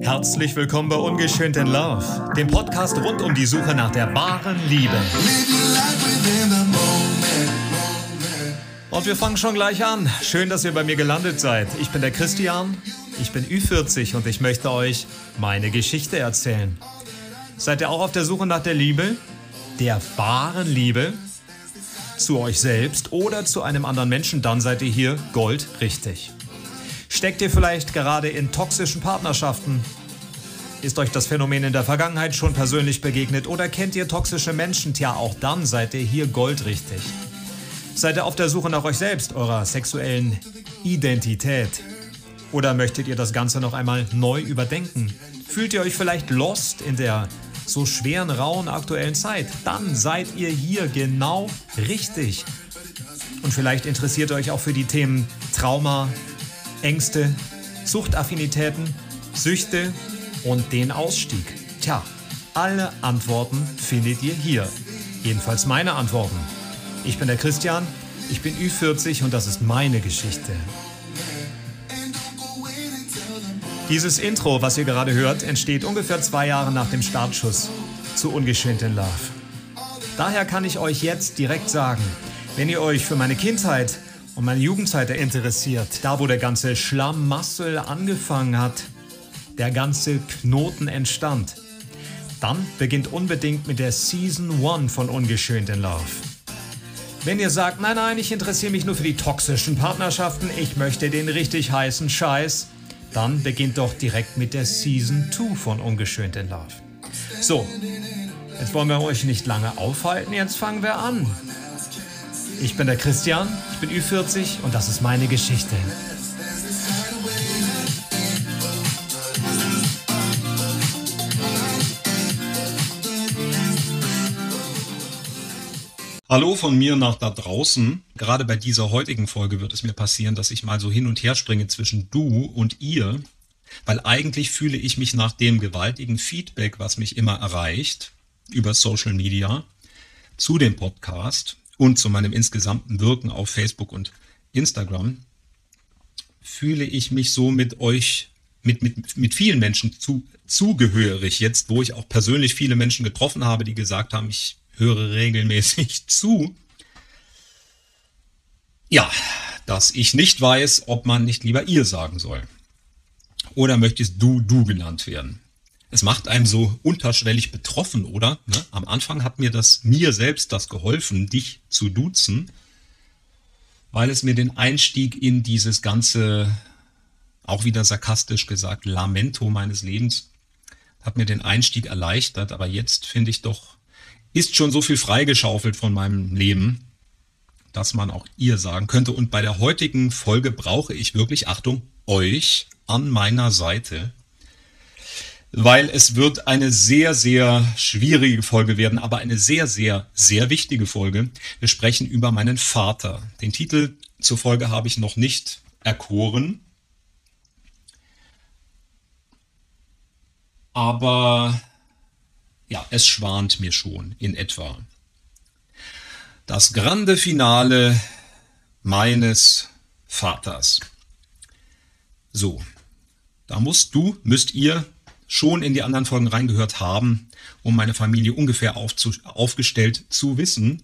Herzlich willkommen bei Ungeschönt in Love, dem Podcast rund um die Suche nach der wahren Liebe. Und wir fangen schon gleich an. Schön, dass ihr bei mir gelandet seid. Ich bin der Christian, ich bin Ü40 und ich möchte euch meine Geschichte erzählen. Seid ihr auch auf der Suche nach der Liebe? Der wahren Liebe? Zu euch selbst oder zu einem anderen Menschen, dann seid ihr hier Gold richtig. Steckt ihr vielleicht gerade in toxischen Partnerschaften? Ist euch das Phänomen in der Vergangenheit schon persönlich begegnet oder kennt ihr toxische Menschen? Tja, auch dann seid ihr hier goldrichtig. Seid ihr auf der Suche nach euch selbst, eurer sexuellen Identität? Oder möchtet ihr das Ganze noch einmal neu überdenken? Fühlt ihr euch vielleicht lost in der so schweren, rauen aktuellen Zeit? Dann seid ihr hier genau richtig. Und vielleicht interessiert ihr euch auch für die Themen Trauma, Ängste, Suchtaffinitäten, Süchte und den Ausstieg. Tja, alle Antworten findet ihr hier. Jedenfalls meine Antworten. Ich bin der Christian, ich bin Ü40 und das ist meine Geschichte. Dieses Intro, was ihr gerade hört, entsteht ungefähr zwei Jahre nach dem Startschuss zu Ungeschönt in Love. Daher kann ich euch jetzt direkt sagen, wenn ihr euch für meine Kindheit und meine Jugendzeit interessiert, da wo der ganze Schlamassel angefangen hat, der ganze Knoten entstand, dann beginnt unbedingt mit der Season 1 von Ungeschönt in Love. Wenn ihr sagt, nein, nein, ich interessiere mich nur für die toxischen Partnerschaften, ich möchte den richtig heißen Scheiß, dann beginnt doch direkt mit der Season 2 von Ungeschönt in Love. So, jetzt wollen wir euch nicht lange aufhalten, jetzt fangen wir an. Ich bin der Christian, ich bin Ü40 und das ist meine Geschichte. Hallo von mir nach da draußen. Gerade bei dieser heutigen Folge wird es mir passieren, dass ich mal so hin und her springe zwischen du und ihr, weil eigentlich fühle ich mich nach dem gewaltigen Feedback, was mich immer erreicht über Social Media zu dem Podcast und zu meinem insgesamten Wirken auf Facebook und Instagram, fühle ich mich so mit euch, mit, mit, mit vielen Menschen zu, zugehörig, jetzt wo ich auch persönlich viele Menschen getroffen habe, die gesagt haben, ich höre regelmäßig zu. Ja, dass ich nicht weiß, ob man nicht lieber ihr sagen soll. Oder möchtest du du genannt werden? Es macht einem so unterschwellig betroffen, oder? Ne? Am Anfang hat mir das mir selbst das geholfen, dich zu duzen, weil es mir den Einstieg in dieses ganze, auch wieder sarkastisch gesagt, Lamento meines Lebens, hat mir den Einstieg erleichtert. Aber jetzt finde ich doch, ist schon so viel freigeschaufelt von meinem Leben, dass man auch ihr sagen könnte. Und bei der heutigen Folge brauche ich wirklich, Achtung, euch an meiner Seite weil es wird eine sehr, sehr schwierige Folge werden, aber eine sehr, sehr, sehr wichtige Folge. Wir sprechen über meinen Vater. Den Titel zur Folge habe ich noch nicht erkoren. Aber ja, es schwant mir schon in etwa. Das grande Finale meines Vaters. So, da musst du, müsst ihr schon in die anderen Folgen reingehört haben, um meine Familie ungefähr aufzu aufgestellt zu wissen.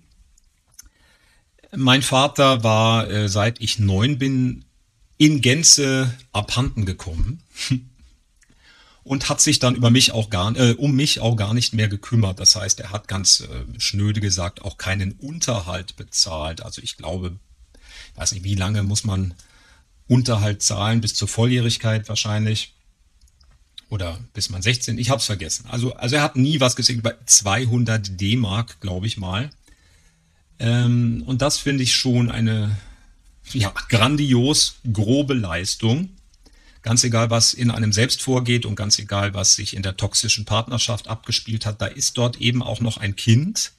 Mein Vater war, äh, seit ich neun bin, in Gänze abhanden gekommen und hat sich dann über mich auch gar, äh, um mich auch gar nicht mehr gekümmert. Das heißt, er hat ganz äh, schnöde gesagt auch keinen Unterhalt bezahlt. Also ich glaube, ich weiß nicht, wie lange muss man Unterhalt zahlen, bis zur Volljährigkeit wahrscheinlich oder bis man 16, ich habe es vergessen. Also, also er hat nie was gesehen, bei 200 D-Mark, glaube ich mal. Ähm, und das finde ich schon eine ja, grandios grobe Leistung. Ganz egal, was in einem selbst vorgeht und ganz egal, was sich in der toxischen Partnerschaft abgespielt hat, da ist dort eben auch noch ein Kind.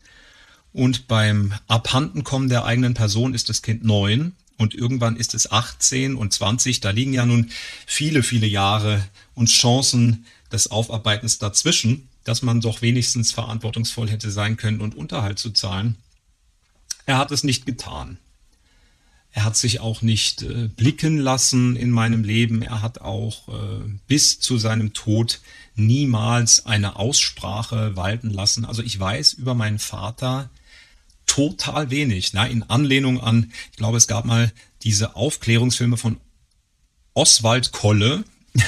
Und beim Abhandenkommen der eigenen Person ist das Kind neun und irgendwann ist es 18 und 20. Da liegen ja nun viele, viele Jahre und Chancen des Aufarbeitens dazwischen, dass man doch wenigstens verantwortungsvoll hätte sein können und Unterhalt zu zahlen. Er hat es nicht getan. Er hat sich auch nicht äh, blicken lassen in meinem Leben. Er hat auch äh, bis zu seinem Tod niemals eine Aussprache walten lassen. Also ich weiß über meinen Vater total wenig. Na, in Anlehnung an, ich glaube, es gab mal diese Aufklärungsfilme von Oswald Kolle.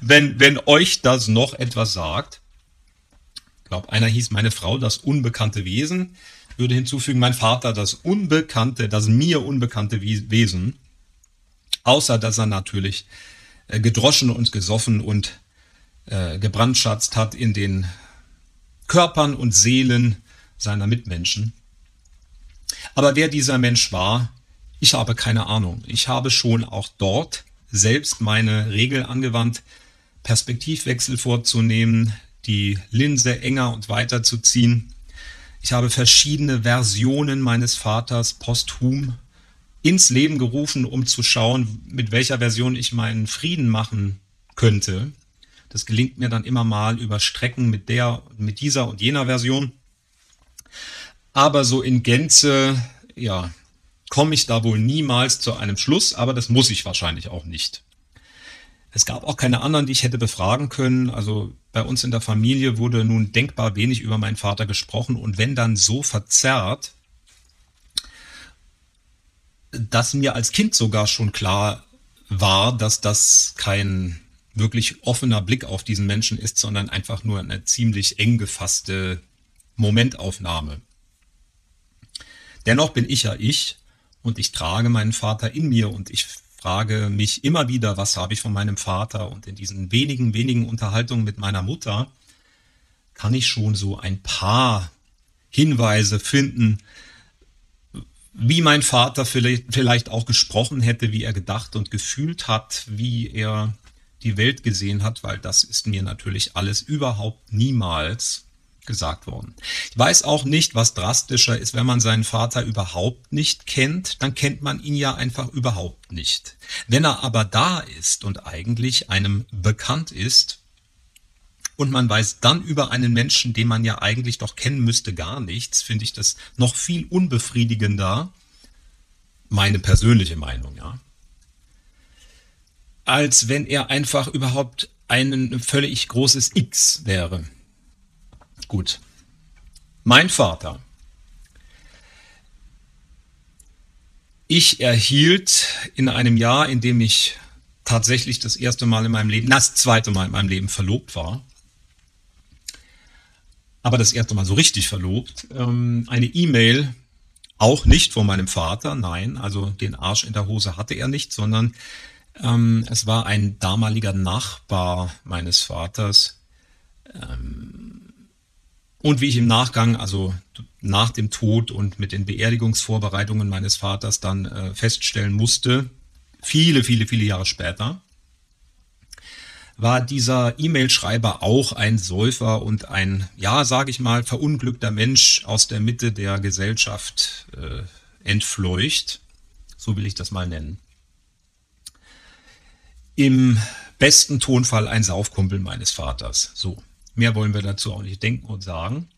wenn, wenn euch das noch etwas sagt. Ich glaube, einer hieß meine Frau das unbekannte Wesen würde hinzufügen, mein Vater, das unbekannte, das mir unbekannte Wesen, außer dass er natürlich äh, gedroschen und gesoffen und äh, gebrandschatzt hat in den Körpern und Seelen seiner Mitmenschen. Aber wer dieser Mensch war, ich habe keine Ahnung. Ich habe schon auch dort selbst meine Regel angewandt, Perspektivwechsel vorzunehmen, die Linse enger und weiter zu ziehen ich habe verschiedene Versionen meines Vaters posthum ins Leben gerufen, um zu schauen, mit welcher Version ich meinen Frieden machen könnte. Das gelingt mir dann immer mal über Strecken mit der, mit dieser und jener Version. Aber so in Gänze, ja, komme ich da wohl niemals zu einem Schluss, aber das muss ich wahrscheinlich auch nicht. Es gab auch keine anderen, die ich hätte befragen können. Also bei uns in der Familie wurde nun denkbar wenig über meinen Vater gesprochen und wenn dann so verzerrt, dass mir als Kind sogar schon klar war, dass das kein wirklich offener Blick auf diesen Menschen ist, sondern einfach nur eine ziemlich eng gefasste Momentaufnahme. Dennoch bin ich ja ich und ich trage meinen Vater in mir und ich frage mich immer wieder, was habe ich von meinem Vater und in diesen wenigen, wenigen Unterhaltungen mit meiner Mutter kann ich schon so ein paar Hinweise finden, wie mein Vater vielleicht auch gesprochen hätte, wie er gedacht und gefühlt hat, wie er die Welt gesehen hat, weil das ist mir natürlich alles überhaupt niemals gesagt worden. Ich weiß auch nicht, was drastischer ist, wenn man seinen Vater überhaupt nicht kennt, dann kennt man ihn ja einfach überhaupt nicht. Wenn er aber da ist und eigentlich einem bekannt ist, und man weiß dann über einen Menschen, den man ja eigentlich doch kennen müsste, gar nichts, finde ich das noch viel unbefriedigender, meine persönliche Meinung, ja, als wenn er einfach überhaupt ein völlig großes X wäre. Gut. Mein Vater. Ich erhielt in einem Jahr, in dem ich tatsächlich das erste Mal in meinem Leben, das zweite Mal in meinem Leben verlobt war, aber das erste Mal so richtig verlobt, ähm, eine E-Mail, auch nicht von meinem Vater, nein, also den Arsch in der Hose hatte er nicht, sondern ähm, es war ein damaliger Nachbar meines Vaters, ähm, und wie ich im Nachgang, also nach dem Tod und mit den Beerdigungsvorbereitungen meines Vaters dann äh, feststellen musste, viele, viele, viele Jahre später, war dieser E-Mail-Schreiber auch ein Säufer und ein, ja, sage ich mal, verunglückter Mensch aus der Mitte der Gesellschaft äh, entfleucht. So will ich das mal nennen. Im besten Tonfall ein Saufkumpel meines Vaters. So. Mehr wollen wir dazu auch nicht denken und sagen.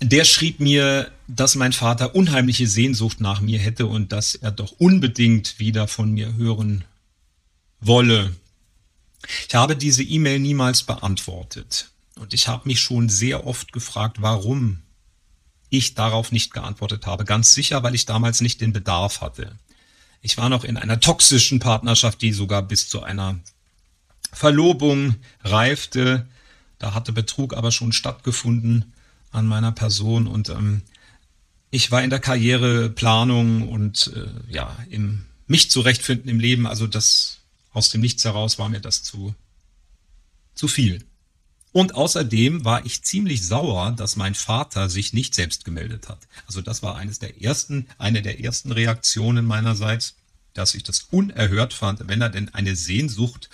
Der schrieb mir, dass mein Vater unheimliche Sehnsucht nach mir hätte und dass er doch unbedingt wieder von mir hören wolle. Ich habe diese E-Mail niemals beantwortet und ich habe mich schon sehr oft gefragt, warum ich darauf nicht geantwortet habe. Ganz sicher, weil ich damals nicht den Bedarf hatte. Ich war noch in einer toxischen Partnerschaft, die sogar bis zu einer Verlobung reifte. Da hatte Betrug aber schon stattgefunden an meiner Person und ähm, ich war in der Karriereplanung und äh, ja, im mich zurechtfinden im Leben, also das aus dem Nichts heraus war mir das zu, zu viel. Und außerdem war ich ziemlich sauer, dass mein Vater sich nicht selbst gemeldet hat. Also das war eines der ersten, eine der ersten Reaktionen meinerseits, dass ich das unerhört fand, wenn er denn eine Sehnsucht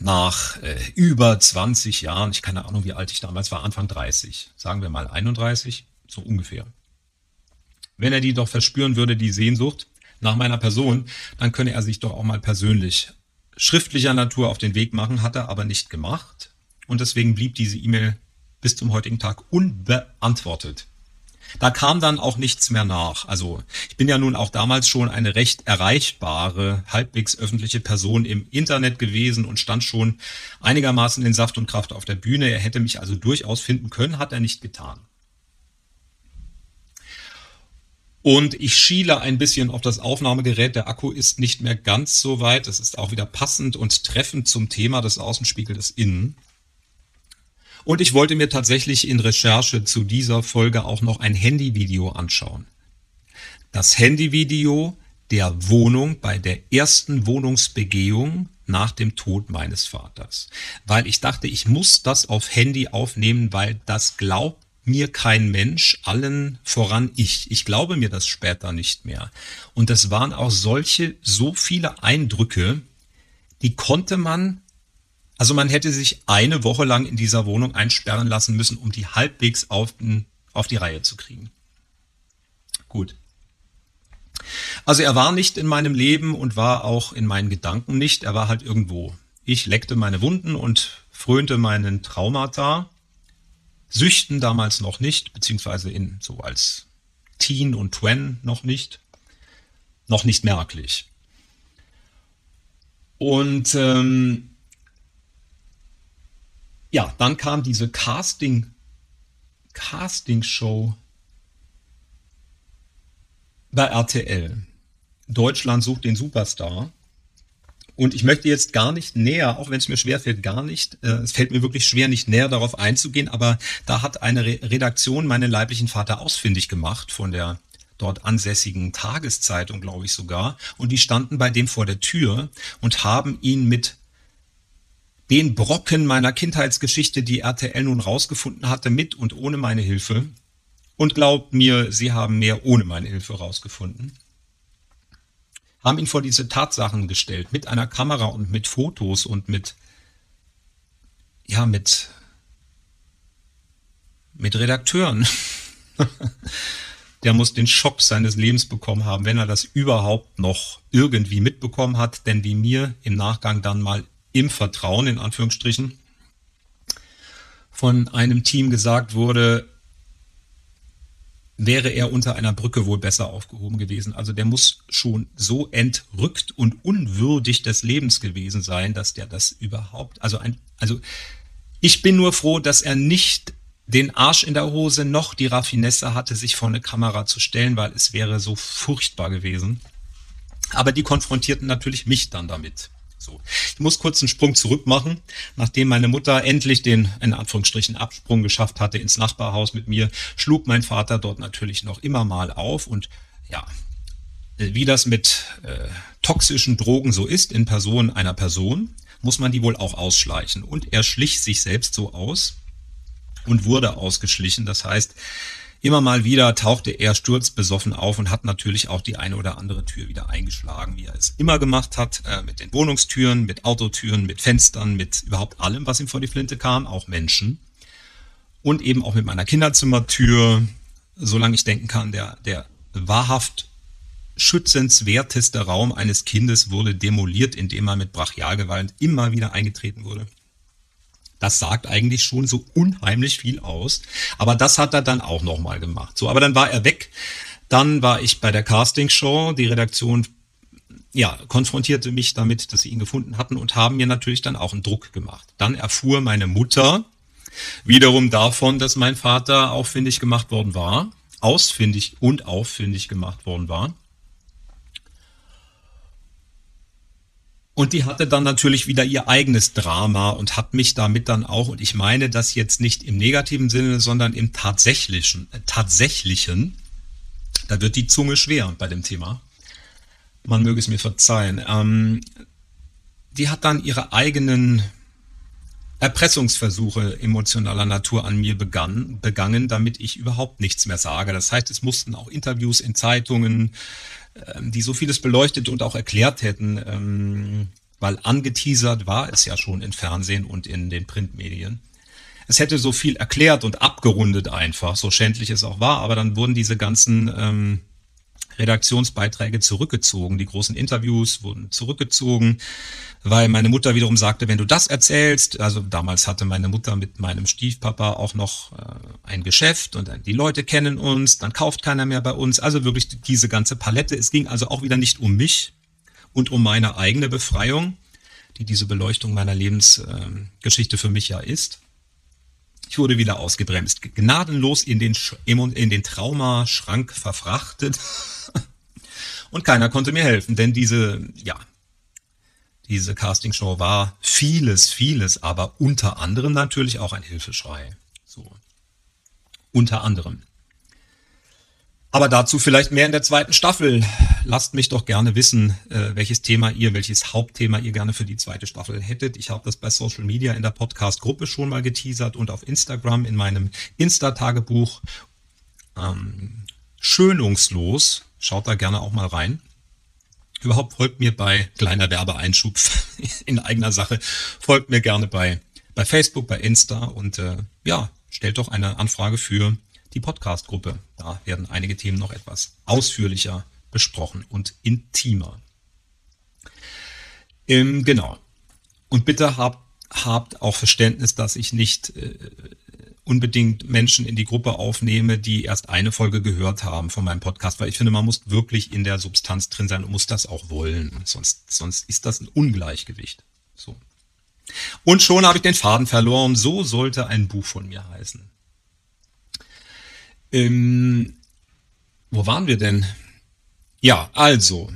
nach äh, über 20 Jahren, ich keine Ahnung, wie alt ich damals war, Anfang 30, sagen wir mal 31, so ungefähr. Wenn er die doch verspüren würde, die Sehnsucht nach meiner Person, dann könne er sich doch auch mal persönlich schriftlicher Natur auf den Weg machen, hat er aber nicht gemacht. Und deswegen blieb diese E-Mail bis zum heutigen Tag unbeantwortet. Da kam dann auch nichts mehr nach. Also ich bin ja nun auch damals schon eine recht erreichbare, halbwegs öffentliche Person im Internet gewesen und stand schon einigermaßen in Saft und Kraft auf der Bühne. Er hätte mich also durchaus finden können, hat er nicht getan. Und ich schiele ein bisschen auf das Aufnahmegerät. Der Akku ist nicht mehr ganz so weit. Das ist auch wieder passend und treffend zum Thema des Außenspiegel des Innen. Und ich wollte mir tatsächlich in Recherche zu dieser Folge auch noch ein Handyvideo anschauen. Das Handyvideo der Wohnung bei der ersten Wohnungsbegehung nach dem Tod meines Vaters. Weil ich dachte, ich muss das auf Handy aufnehmen, weil das glaubt mir kein Mensch, allen voran ich. Ich glaube mir das später nicht mehr. Und es waren auch solche, so viele Eindrücke, die konnte man also man hätte sich eine Woche lang in dieser Wohnung einsperren lassen müssen, um die halbwegs auf, auf die Reihe zu kriegen. Gut. Also er war nicht in meinem Leben und war auch in meinen Gedanken nicht. Er war halt irgendwo. Ich leckte meine Wunden und frönte meinen Traumata. Süchten damals noch nicht, beziehungsweise in so als Teen und Twen noch nicht. Noch nicht merklich. Und ähm, ja, dann kam diese Casting, Casting-Show bei RTL. Deutschland sucht den Superstar. Und ich möchte jetzt gar nicht näher, auch wenn es mir schwer fällt, gar nicht, äh, es fällt mir wirklich schwer, nicht näher darauf einzugehen, aber da hat eine Re Redaktion meinen leiblichen Vater ausfindig gemacht von der dort ansässigen Tageszeitung, glaube ich sogar. Und die standen bei dem vor der Tür und haben ihn mit den Brocken meiner Kindheitsgeschichte, die RTL nun rausgefunden hatte, mit und ohne meine Hilfe. Und glaubt mir, sie haben mehr ohne meine Hilfe rausgefunden. Haben ihn vor diese Tatsachen gestellt, mit einer Kamera und mit Fotos und mit, ja, mit, mit Redakteuren. Der muss den Schock seines Lebens bekommen haben, wenn er das überhaupt noch irgendwie mitbekommen hat, denn wie mir im Nachgang dann mal im Vertrauen, in Anführungsstrichen, von einem Team gesagt wurde, wäre er unter einer Brücke wohl besser aufgehoben gewesen. Also der muss schon so entrückt und unwürdig des Lebens gewesen sein, dass der das überhaupt, also ein, also ich bin nur froh, dass er nicht den Arsch in der Hose noch die Raffinesse hatte, sich vor eine Kamera zu stellen, weil es wäre so furchtbar gewesen. Aber die konfrontierten natürlich mich dann damit. So. Ich muss kurz einen Sprung zurück machen. Nachdem meine Mutter endlich den, in Anführungsstrichen, Absprung geschafft hatte ins Nachbarhaus mit mir, schlug mein Vater dort natürlich noch immer mal auf und ja, wie das mit äh, toxischen Drogen so ist in Person einer Person, muss man die wohl auch ausschleichen. Und er schlich sich selbst so aus und wurde ausgeschlichen. Das heißt, Immer mal wieder tauchte er sturzbesoffen auf und hat natürlich auch die eine oder andere Tür wieder eingeschlagen, wie er es immer gemacht hat, äh, mit den Wohnungstüren, mit Autotüren, mit Fenstern, mit überhaupt allem, was ihm vor die Flinte kam, auch Menschen. Und eben auch mit meiner Kinderzimmertür, solange ich denken kann, der, der wahrhaft schützenswerteste Raum eines Kindes wurde demoliert, indem er mit Brachialgewalt immer wieder eingetreten wurde. Das sagt eigentlich schon so unheimlich viel aus. Aber das hat er dann auch nochmal gemacht. So, aber dann war er weg. Dann war ich bei der Castingshow. Die Redaktion ja, konfrontierte mich damit, dass sie ihn gefunden hatten und haben mir natürlich dann auch einen Druck gemacht. Dann erfuhr meine Mutter wiederum davon, dass mein Vater auffindig gemacht worden war, ausfindig und auffindig gemacht worden war. Und die hatte dann natürlich wieder ihr eigenes Drama und hat mich damit dann auch, und ich meine das jetzt nicht im negativen Sinne, sondern im tatsächlichen, äh, tatsächlichen, da wird die Zunge schwer bei dem Thema. Man möge es mir verzeihen. Ähm, die hat dann ihre eigenen Erpressungsversuche emotionaler Natur an mir begann, begangen, damit ich überhaupt nichts mehr sage. Das heißt, es mussten auch Interviews in Zeitungen, die so vieles beleuchtet und auch erklärt hätten, ähm, weil angeteasert war es ja schon in Fernsehen und in den Printmedien. Es hätte so viel erklärt und abgerundet einfach, so schändlich es auch war, aber dann wurden diese ganzen ähm, Redaktionsbeiträge zurückgezogen. Die großen Interviews wurden zurückgezogen, weil meine Mutter wiederum sagte, wenn du das erzählst, also damals hatte meine Mutter mit meinem Stiefpapa auch noch äh, ein Geschäft und die Leute kennen uns, dann kauft keiner mehr bei uns. Also wirklich diese ganze Palette. Es ging also auch wieder nicht um mich und um meine eigene Befreiung, die diese Beleuchtung meiner Lebensgeschichte äh, für mich ja ist. Ich wurde wieder ausgebremst, gnadenlos in den, in den Traumaschrank verfrachtet. Und keiner konnte mir helfen, denn diese, ja, diese Castingshow war vieles, vieles, aber unter anderem natürlich auch ein Hilfeschrei. So. Unter anderem. Aber dazu vielleicht mehr in der zweiten Staffel. Lasst mich doch gerne wissen, äh, welches Thema ihr, welches Hauptthema ihr gerne für die zweite Staffel hättet. Ich habe das bei Social Media in der Podcast-Gruppe schon mal geteasert und auf Instagram in meinem Insta-Tagebuch. Ähm, schönungslos. Schaut da gerne auch mal rein. Überhaupt folgt mir bei kleiner Werbeeinschub in eigener Sache. Folgt mir gerne bei, bei Facebook, bei Insta und äh, ja, stellt doch eine Anfrage für die Podcast-Gruppe. Da werden einige Themen noch etwas ausführlicher besprochen und intimer. Ähm, genau. Und bitte habt, habt auch Verständnis, dass ich nicht äh, unbedingt Menschen in die Gruppe aufnehme, die erst eine Folge gehört haben von meinem Podcast, weil ich finde, man muss wirklich in der Substanz drin sein und muss das auch wollen. Sonst, sonst ist das ein Ungleichgewicht. So. Und schon habe ich den Faden verloren. So sollte ein Buch von mir heißen. Ähm, wo waren wir denn? Ja, also,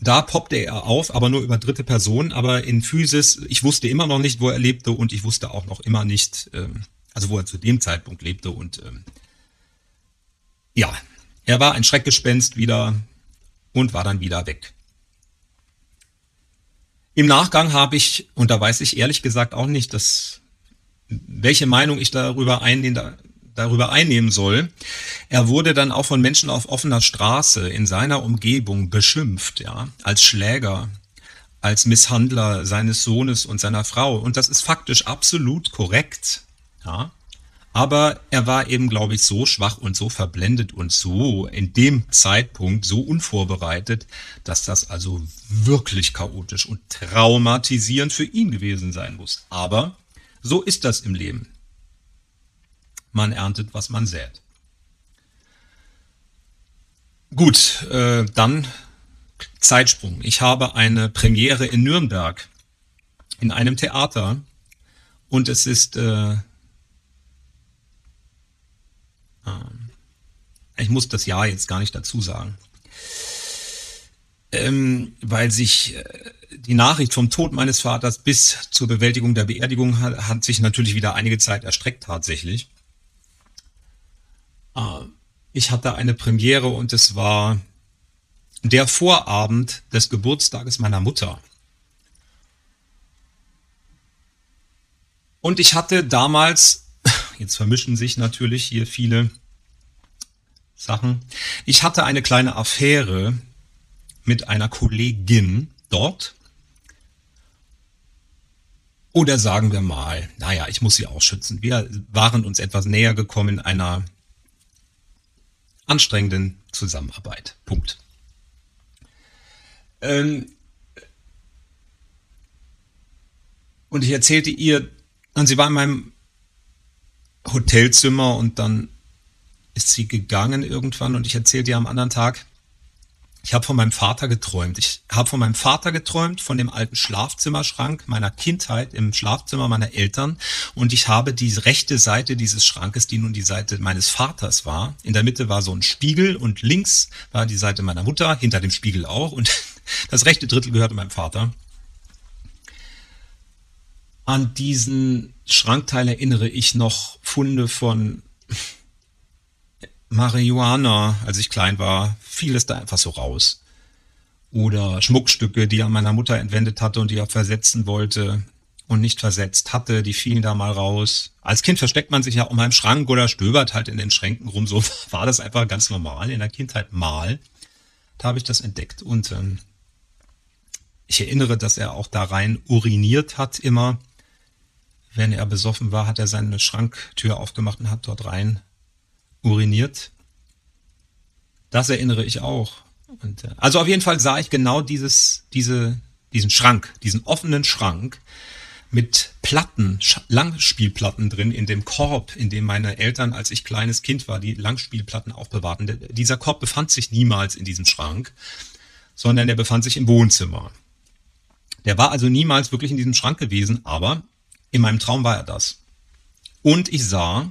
da poppte er auf, aber nur über dritte Person, aber in Physis, ich wusste immer noch nicht, wo er lebte und ich wusste auch noch immer nicht, ähm, also wo er zu dem Zeitpunkt lebte und ähm, ja, er war ein Schreckgespenst wieder und war dann wieder weg. Im Nachgang habe ich, und da weiß ich ehrlich gesagt auch nicht, dass, welche Meinung ich darüber einnehme, darüber einnehmen soll. Er wurde dann auch von Menschen auf offener Straße in seiner Umgebung beschimpft, ja, als Schläger, als Misshandler seines Sohnes und seiner Frau. Und das ist faktisch absolut korrekt, ja. Aber er war eben, glaube ich, so schwach und so verblendet und so in dem Zeitpunkt so unvorbereitet, dass das also wirklich chaotisch und traumatisierend für ihn gewesen sein muss. Aber so ist das im Leben man erntet, was man sät. Gut, äh, dann Zeitsprung. Ich habe eine Premiere in Nürnberg in einem Theater und es ist, äh, äh, ich muss das Jahr jetzt gar nicht dazu sagen, ähm, weil sich äh, die Nachricht vom Tod meines Vaters bis zur Bewältigung der Beerdigung hat, hat sich natürlich wieder einige Zeit erstreckt tatsächlich. Ah, ich hatte eine Premiere und es war der Vorabend des Geburtstages meiner Mutter. Und ich hatte damals, jetzt vermischen sich natürlich hier viele Sachen, ich hatte eine kleine Affäre mit einer Kollegin dort. Oder sagen wir mal, naja, ich muss sie auch schützen. Wir waren uns etwas näher gekommen in einer anstrengenden Zusammenarbeit. Punkt. Ähm und ich erzählte ihr, und sie war in meinem Hotelzimmer und dann ist sie gegangen irgendwann und ich erzählte ihr am anderen Tag, ich habe von meinem Vater geträumt. Ich habe von meinem Vater geträumt, von dem alten Schlafzimmerschrank meiner Kindheit im Schlafzimmer meiner Eltern. Und ich habe die rechte Seite dieses Schrankes, die nun die Seite meines Vaters war. In der Mitte war so ein Spiegel und links war die Seite meiner Mutter, hinter dem Spiegel auch. Und das rechte Drittel gehörte meinem Vater. An diesen Schrankteil erinnere ich noch Funde von Marihuana, als ich klein war, fiel es da einfach so raus. Oder Schmuckstücke, die er meiner Mutter entwendet hatte und die er versetzen wollte und nicht versetzt hatte, die fielen da mal raus. Als Kind versteckt man sich ja mal im Schrank oder stöbert halt in den Schränken rum. So war das einfach ganz normal in der Kindheit mal. Da habe ich das entdeckt und ähm, ich erinnere, dass er auch da rein uriniert hat immer. Wenn er besoffen war, hat er seine Schranktür aufgemacht und hat dort rein uriniert. Das erinnere ich auch. Und, äh, also auf jeden Fall sah ich genau dieses, diese, diesen Schrank, diesen offenen Schrank mit Platten, Langspielplatten drin in dem Korb, in dem meine Eltern, als ich kleines Kind war, die Langspielplatten aufbewahrten. Dieser Korb befand sich niemals in diesem Schrank, sondern der befand sich im Wohnzimmer. Der war also niemals wirklich in diesem Schrank gewesen, aber in meinem Traum war er das. Und ich sah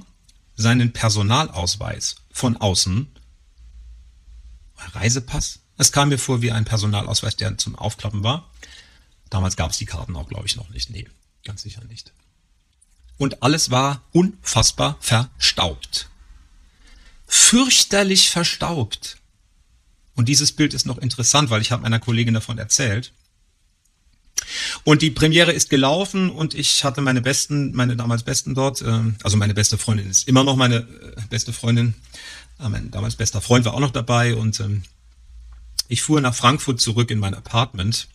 seinen Personalausweis von außen. Reisepass? Es kam mir vor wie ein Personalausweis, der zum Aufklappen war. Damals gab es die Karten auch, glaube ich, noch nicht. Nee. Ganz sicher nicht. Und alles war unfassbar verstaubt. Fürchterlich verstaubt. Und dieses Bild ist noch interessant, weil ich habe meiner Kollegin davon erzählt. Und die Premiere ist gelaufen und ich hatte meine besten, meine damals besten dort, ähm, also meine beste Freundin ist immer noch meine äh, beste Freundin, äh, mein damals bester Freund war auch noch dabei und ähm, ich fuhr nach Frankfurt zurück in mein Apartment,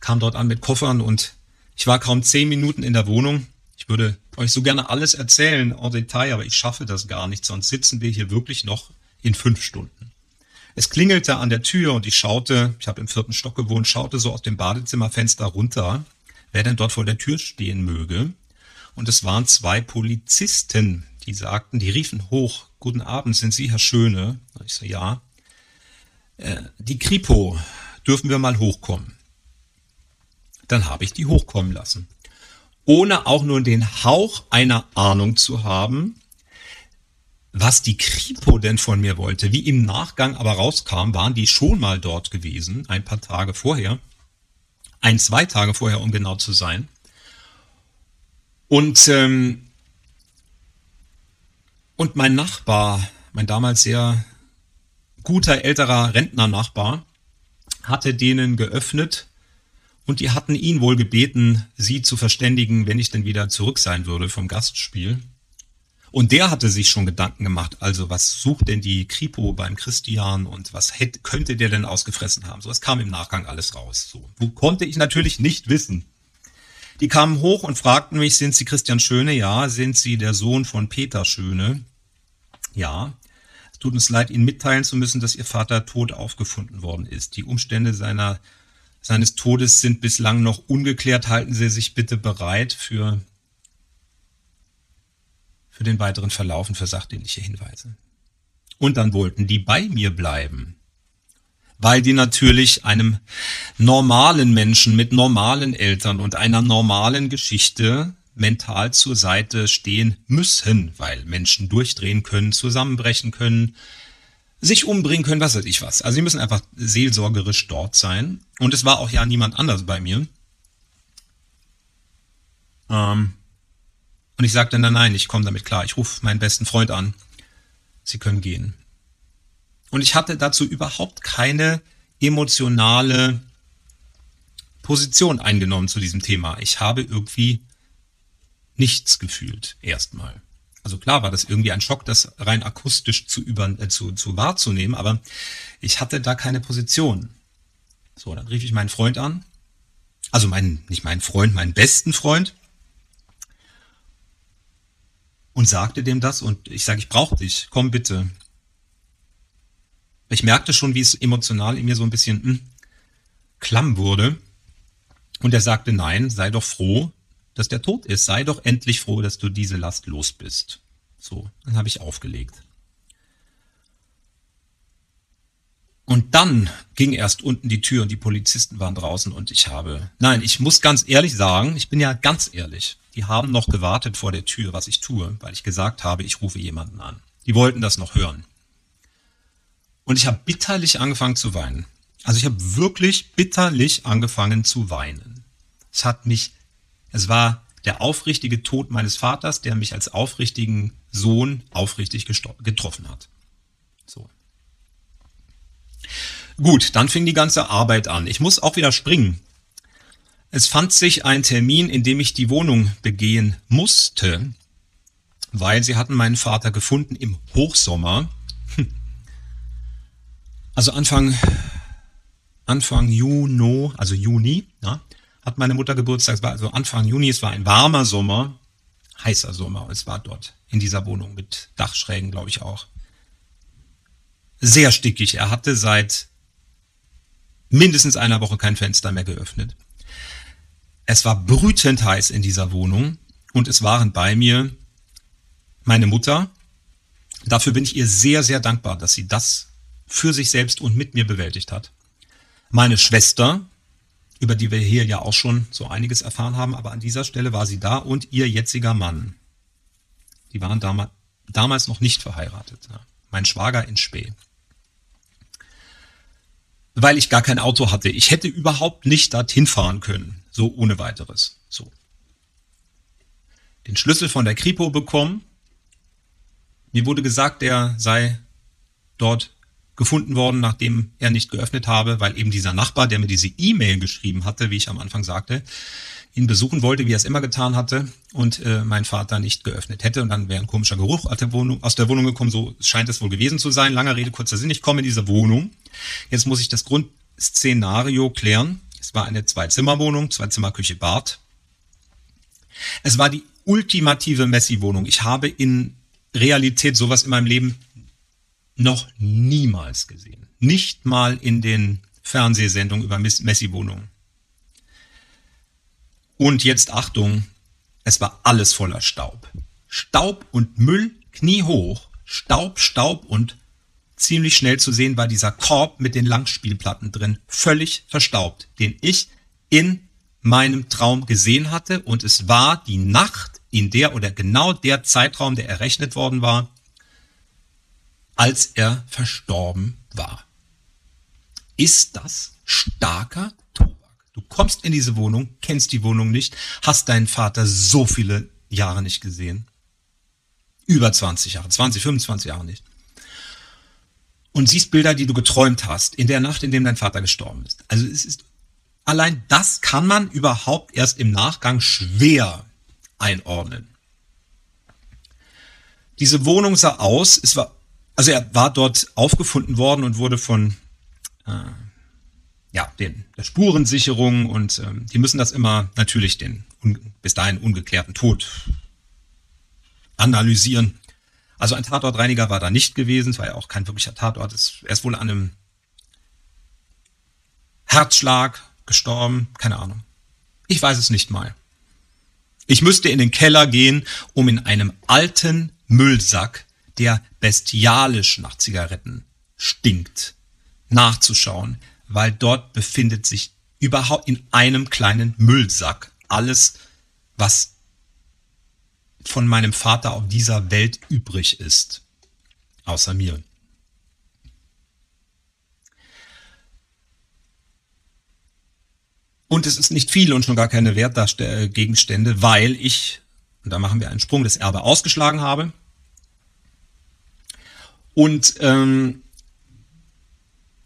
kam dort an mit Koffern und ich war kaum zehn Minuten in der Wohnung. Ich würde euch so gerne alles erzählen en Detail, aber ich schaffe das gar nicht, sonst sitzen wir hier wirklich noch in fünf Stunden. Es klingelte an der Tür und ich schaute, ich habe im vierten Stock gewohnt, schaute so aus dem Badezimmerfenster runter, wer denn dort vor der Tür stehen möge. Und es waren zwei Polizisten, die sagten, die riefen hoch, guten Abend, sind Sie Herr Schöne? Ich so, ja. Äh, die Kripo, dürfen wir mal hochkommen? dann habe ich die hochkommen lassen. Ohne auch nur den Hauch einer Ahnung zu haben, was die Kripo denn von mir wollte. Wie im Nachgang aber rauskam, waren die schon mal dort gewesen, ein paar Tage vorher. Ein, zwei Tage vorher, um genau zu sein. Und, ähm, und mein Nachbar, mein damals sehr guter älterer Rentner-Nachbar, hatte denen geöffnet und die hatten ihn wohl gebeten, sie zu verständigen, wenn ich denn wieder zurück sein würde vom Gastspiel. Und der hatte sich schon Gedanken gemacht, also was sucht denn die Kripo beim Christian und was hätte, könnte der denn ausgefressen haben? So, es kam im Nachgang alles raus. So, wo konnte ich natürlich nicht wissen. Die kamen hoch und fragten mich, sind Sie Christian Schöne? Ja. Sind Sie der Sohn von Peter Schöne? Ja. Es tut uns leid, Ihnen mitteilen zu müssen, dass Ihr Vater tot aufgefunden worden ist. Die Umstände seiner seines Todes sind bislang noch ungeklärt. Halten Sie sich bitte bereit für, für den weiteren Verlauf und für sachdienliche Hinweise. Und dann wollten die bei mir bleiben, weil die natürlich einem normalen Menschen mit normalen Eltern und einer normalen Geschichte mental zur Seite stehen müssen, weil Menschen durchdrehen können, zusammenbrechen können, sich umbringen können, was weiß ich was. Also sie müssen einfach seelsorgerisch dort sein. Und es war auch ja niemand anders bei mir. Ähm, und ich sagte, nein, nein, ich komme damit klar. Ich rufe meinen besten Freund an. Sie können gehen. Und ich hatte dazu überhaupt keine emotionale Position eingenommen zu diesem Thema. Ich habe irgendwie nichts gefühlt, erstmal. Also klar war das irgendwie ein Schock, das rein akustisch zu, über, äh, zu, zu wahrzunehmen, aber ich hatte da keine Position. So, dann rief ich meinen Freund an. Also meinen, nicht meinen Freund, meinen besten Freund. Und sagte dem das und ich sage, ich brauche dich, komm bitte. Ich merkte schon, wie es emotional in mir so ein bisschen hm, klamm wurde. Und er sagte, nein, sei doch froh, dass der tot ist. Sei doch endlich froh, dass du diese Last los bist. So, dann habe ich aufgelegt. Und dann ging erst unten die Tür und die Polizisten waren draußen und ich habe, nein, ich muss ganz ehrlich sagen, ich bin ja ganz ehrlich, die haben noch gewartet vor der Tür, was ich tue, weil ich gesagt habe, ich rufe jemanden an. Die wollten das noch hören. Und ich habe bitterlich angefangen zu weinen. Also ich habe wirklich bitterlich angefangen zu weinen. Es hat mich es war der aufrichtige Tod meines Vaters, der mich als aufrichtigen Sohn aufrichtig getroffen hat. So. Gut, dann fing die ganze Arbeit an. Ich muss auch wieder springen. Es fand sich ein Termin, in dem ich die Wohnung begehen musste, weil sie hatten meinen Vater gefunden im Hochsommer. Also Anfang, Anfang Juni, also Juni, ja, hat meine Mutter Geburtstag, es war also Anfang Juni, es war ein warmer Sommer, heißer Sommer, es war dort in dieser Wohnung mit Dachschrägen, glaube ich auch. sehr stickig. Er hatte seit mindestens einer Woche kein Fenster mehr geöffnet. Es war brütend heiß in dieser Wohnung und es waren bei mir meine Mutter. Dafür bin ich ihr sehr, sehr dankbar, dass sie das für sich selbst und mit mir bewältigt hat. Meine Schwester, über die wir hier ja auch schon so einiges erfahren haben, aber an dieser Stelle war sie da und ihr jetziger Mann. Die waren damals, damals noch nicht verheiratet. Ne? Mein Schwager in Spee. Weil ich gar kein Auto hatte. Ich hätte überhaupt nicht dorthin fahren können. So ohne weiteres. So. Den Schlüssel von der Kripo bekommen. Mir wurde gesagt, der sei dort gefunden worden, nachdem er nicht geöffnet habe, weil eben dieser Nachbar, der mir diese E-Mail geschrieben hatte, wie ich am Anfang sagte, ihn besuchen wollte, wie er es immer getan hatte, und äh, mein Vater nicht geöffnet hätte. Und dann wäre ein komischer Geruch aus der, Wohnung, aus der Wohnung gekommen, so scheint es wohl gewesen zu sein. Langer Rede, kurzer Sinn, ich komme in diese Wohnung. Jetzt muss ich das Grundszenario klären. Es war eine Zwei-Zimmer-Wohnung, Zwei-Zimmer-Küche, Bad. Es war die ultimative Messi-Wohnung. Ich habe in Realität sowas in meinem Leben noch niemals gesehen. Nicht mal in den Fernsehsendungen über Messi-Wohnungen. Und jetzt Achtung, es war alles voller Staub. Staub und Müll kniehoch. Staub, Staub und ziemlich schnell zu sehen war dieser Korb mit den Langspielplatten drin, völlig verstaubt, den ich in meinem Traum gesehen hatte. Und es war die Nacht, in der oder genau der Zeitraum, der errechnet worden war, als er verstorben war. Ist das starker Tobak? Du kommst in diese Wohnung, kennst die Wohnung nicht, hast deinen Vater so viele Jahre nicht gesehen. Über 20 Jahre, 20, 25 Jahre nicht. Und siehst Bilder, die du geträumt hast, in der Nacht, in dem dein Vater gestorben ist. Also es ist, allein das kann man überhaupt erst im Nachgang schwer einordnen. Diese Wohnung sah aus, es war also er war dort aufgefunden worden und wurde von äh, ja, den, der Spurensicherung und ähm, die müssen das immer natürlich den un, bis dahin ungeklärten Tod analysieren. Also ein Tatortreiniger war da nicht gewesen, es war ja auch kein wirklicher Tatort. Er ist wohl an einem Herzschlag gestorben, keine Ahnung. Ich weiß es nicht mal. Ich müsste in den Keller gehen, um in einem alten Müllsack der bestialisch nach Zigaretten stinkt, nachzuschauen, weil dort befindet sich überhaupt in einem kleinen Müllsack alles, was von meinem Vater auf dieser Welt übrig ist, außer mir. Und es ist nicht viel und schon gar keine Wertgegenstände, weil ich, und da machen wir einen Sprung, das Erbe ausgeschlagen habe und ähm,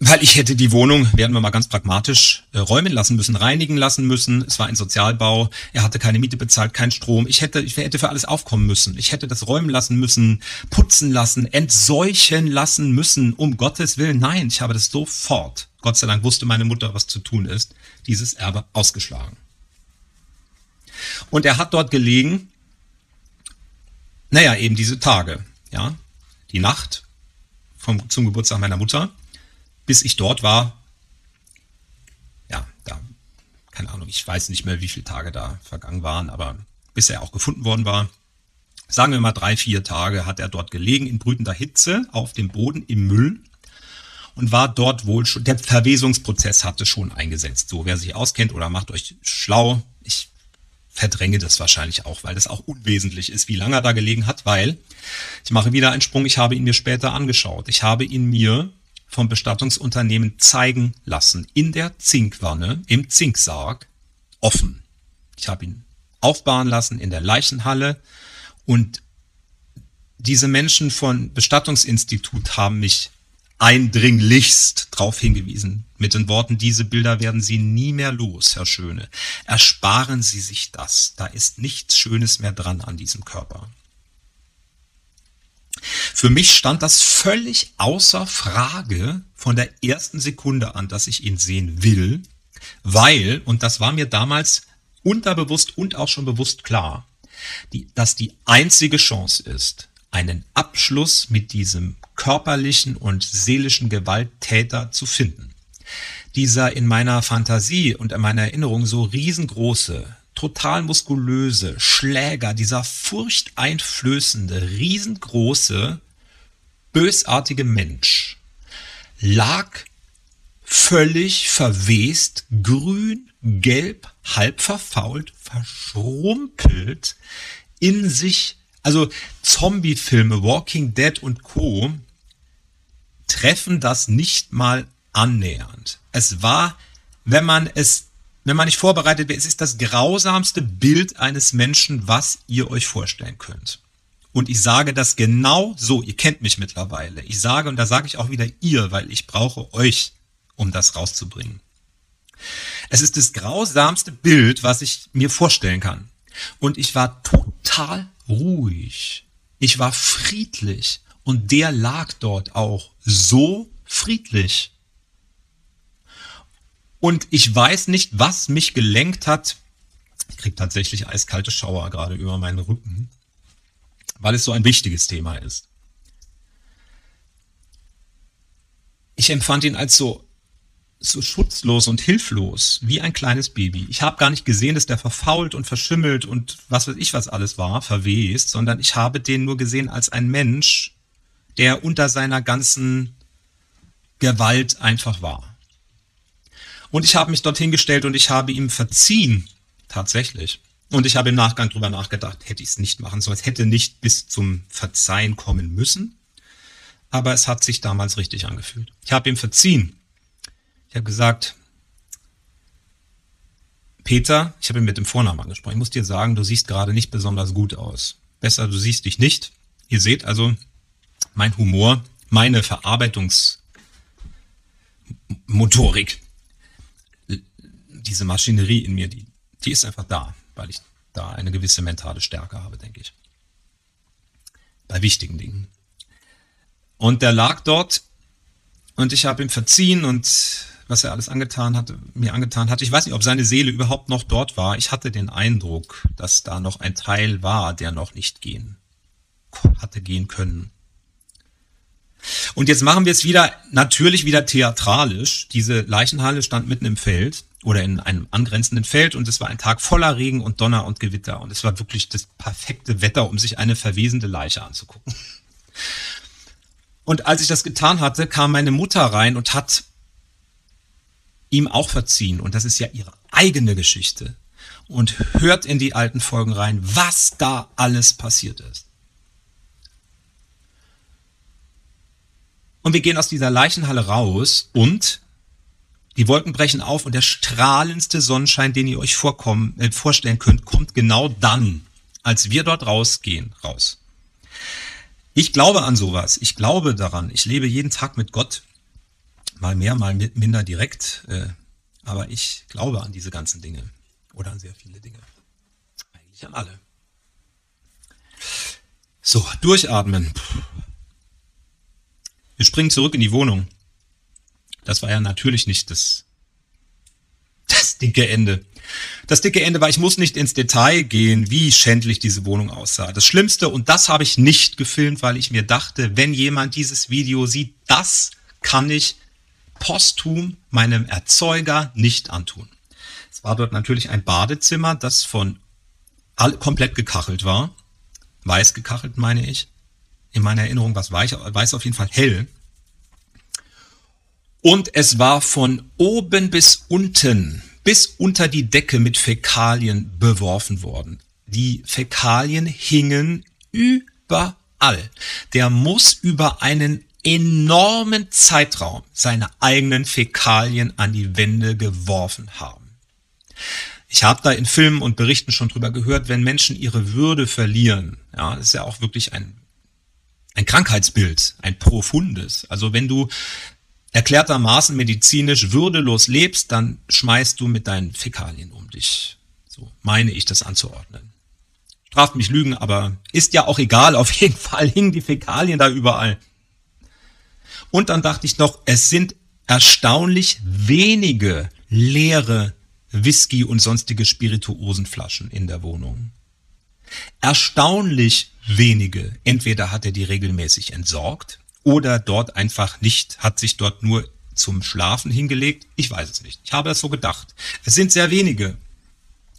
weil ich hätte die Wohnung, werden wir mal ganz pragmatisch, äh, räumen lassen müssen, reinigen lassen müssen. Es war ein Sozialbau. Er hatte keine Miete bezahlt, kein Strom. Ich hätte, ich hätte für alles aufkommen müssen. Ich hätte das räumen lassen müssen, putzen lassen, entseuchen lassen müssen. Um Gottes Willen, nein, ich habe das sofort. Gott sei Dank wusste meine Mutter, was zu tun ist. Dieses Erbe ausgeschlagen. Und er hat dort gelegen. Naja, eben diese Tage, ja, die Nacht vom, zum Geburtstag meiner Mutter, bis ich dort war. Ja, da, keine Ahnung, ich weiß nicht mehr, wie viele Tage da vergangen waren, aber bis er auch gefunden worden war, sagen wir mal drei, vier Tage, hat er dort gelegen in brütender Hitze auf dem Boden im Müll und war dort wohl schon, der Verwesungsprozess hatte schon eingesetzt. So, wer sich auskennt oder macht euch schlau, ich verdränge das wahrscheinlich auch, weil das auch unwesentlich ist, wie lange er da gelegen hat, weil ich mache wieder einen Sprung, ich habe ihn mir später angeschaut. Ich habe ihn mir vom Bestattungsunternehmen zeigen lassen in der Zinkwanne, im Zinksarg, offen. Ich habe ihn aufbauen lassen in der Leichenhalle und diese Menschen von Bestattungsinstitut haben mich eindringlichst darauf hingewiesen, mit den Worten, diese Bilder werden Sie nie mehr los, Herr Schöne. Ersparen Sie sich das. Da ist nichts Schönes mehr dran an diesem Körper. Für mich stand das völlig außer Frage von der ersten Sekunde an, dass ich ihn sehen will, weil, und das war mir damals unterbewusst und auch schon bewusst klar, die, dass die einzige Chance ist, einen Abschluss mit diesem körperlichen und seelischen Gewalttäter zu finden. Dieser in meiner Fantasie und in meiner Erinnerung so riesengroße, total muskulöse Schläger, dieser furchteinflößende, riesengroße, bösartige Mensch lag völlig verwest, grün, gelb, halb verfault, verschrumpelt in sich. Also Zombie-Filme, Walking Dead und Co. treffen das nicht mal annähernd. Es war, wenn man es, wenn man nicht vorbereitet wäre, es ist das grausamste Bild eines Menschen, was ihr euch vorstellen könnt. Und ich sage das genau so, ihr kennt mich mittlerweile. Ich sage, und da sage ich auch wieder ihr, weil ich brauche euch, um das rauszubringen. Es ist das grausamste Bild, was ich mir vorstellen kann. Und ich war total ruhig. Ich war friedlich. Und der lag dort auch so friedlich. Und ich weiß nicht, was mich gelenkt hat. Ich kriege tatsächlich eiskalte Schauer gerade über meinen Rücken, weil es so ein wichtiges Thema ist. Ich empfand ihn als so, so schutzlos und hilflos, wie ein kleines Baby. Ich habe gar nicht gesehen, dass der verfault und verschimmelt und was weiß ich was alles war, verwest, sondern ich habe den nur gesehen als ein Mensch, der unter seiner ganzen Gewalt einfach war. Und ich habe mich dorthin gestellt und ich habe ihm verziehen, tatsächlich. Und ich habe im Nachgang drüber nachgedacht, hätte ich es nicht machen sollen. Es hätte nicht bis zum Verzeihen kommen müssen. Aber es hat sich damals richtig angefühlt. Ich habe ihm verziehen. Ich habe gesagt, Peter, ich habe ihn mit dem Vornamen angesprochen. Ich muss dir sagen, du siehst gerade nicht besonders gut aus. Besser, du siehst dich nicht. Ihr seht also, mein Humor, meine Verarbeitungsmotorik diese Maschinerie in mir, die, die ist einfach da, weil ich da eine gewisse mentale Stärke habe, denke ich. Bei wichtigen Dingen. Und der lag dort und ich habe ihm verziehen und was er alles angetan hatte, mir angetan hatte. Ich weiß nicht, ob seine Seele überhaupt noch dort war. Ich hatte den Eindruck, dass da noch ein Teil war, der noch nicht gehen hatte gehen können. Und jetzt machen wir es wieder, natürlich wieder theatralisch. Diese Leichenhalle stand mitten im Feld oder in einem angrenzenden Feld und es war ein Tag voller Regen und Donner und Gewitter und es war wirklich das perfekte Wetter, um sich eine verwesende Leiche anzugucken. Und als ich das getan hatte, kam meine Mutter rein und hat ihm auch verziehen und das ist ja ihre eigene Geschichte und hört in die alten Folgen rein, was da alles passiert ist. Und wir gehen aus dieser Leichenhalle raus und die Wolken brechen auf und der strahlendste Sonnenschein, den ihr euch vorkommen, äh, vorstellen könnt, kommt genau dann, als wir dort rausgehen, raus. Ich glaube an sowas. Ich glaube daran. Ich lebe jeden Tag mit Gott. Mal mehr, mal minder direkt. Äh, aber ich glaube an diese ganzen Dinge. Oder an sehr viele Dinge. Eigentlich an alle. So, durchatmen. Wir springen zurück in die Wohnung. Das war ja natürlich nicht das, das dicke Ende. Das dicke Ende war, ich muss nicht ins Detail gehen, wie schändlich diese Wohnung aussah. Das Schlimmste, und das habe ich nicht gefilmt, weil ich mir dachte, wenn jemand dieses Video sieht, das kann ich posthum meinem Erzeuger nicht antun. Es war dort natürlich ein Badezimmer, das von all, komplett gekachelt war. Weiß gekachelt, meine ich. In meiner Erinnerung war es weiß, weiß auf jeden Fall hell. Und es war von oben bis unten, bis unter die Decke mit Fäkalien beworfen worden. Die Fäkalien hingen überall. Der muss über einen enormen Zeitraum seine eigenen Fäkalien an die Wände geworfen haben. Ich habe da in Filmen und Berichten schon drüber gehört, wenn Menschen ihre Würde verlieren, ja, ist ja auch wirklich ein, ein Krankheitsbild, ein profundes. Also wenn du erklärtermaßen medizinisch würdelos lebst, dann schmeißt du mit deinen Fäkalien um dich. So meine ich das anzuordnen. Straft mich Lügen, aber ist ja auch egal. Auf jeden Fall hingen die Fäkalien da überall. Und dann dachte ich noch, es sind erstaunlich wenige leere Whisky und sonstige Spirituosenflaschen in der Wohnung. Erstaunlich wenige. Entweder hat er die regelmäßig entsorgt oder dort einfach nicht, hat sich dort nur zum Schlafen hingelegt. Ich weiß es nicht. Ich habe das so gedacht. Es sind sehr wenige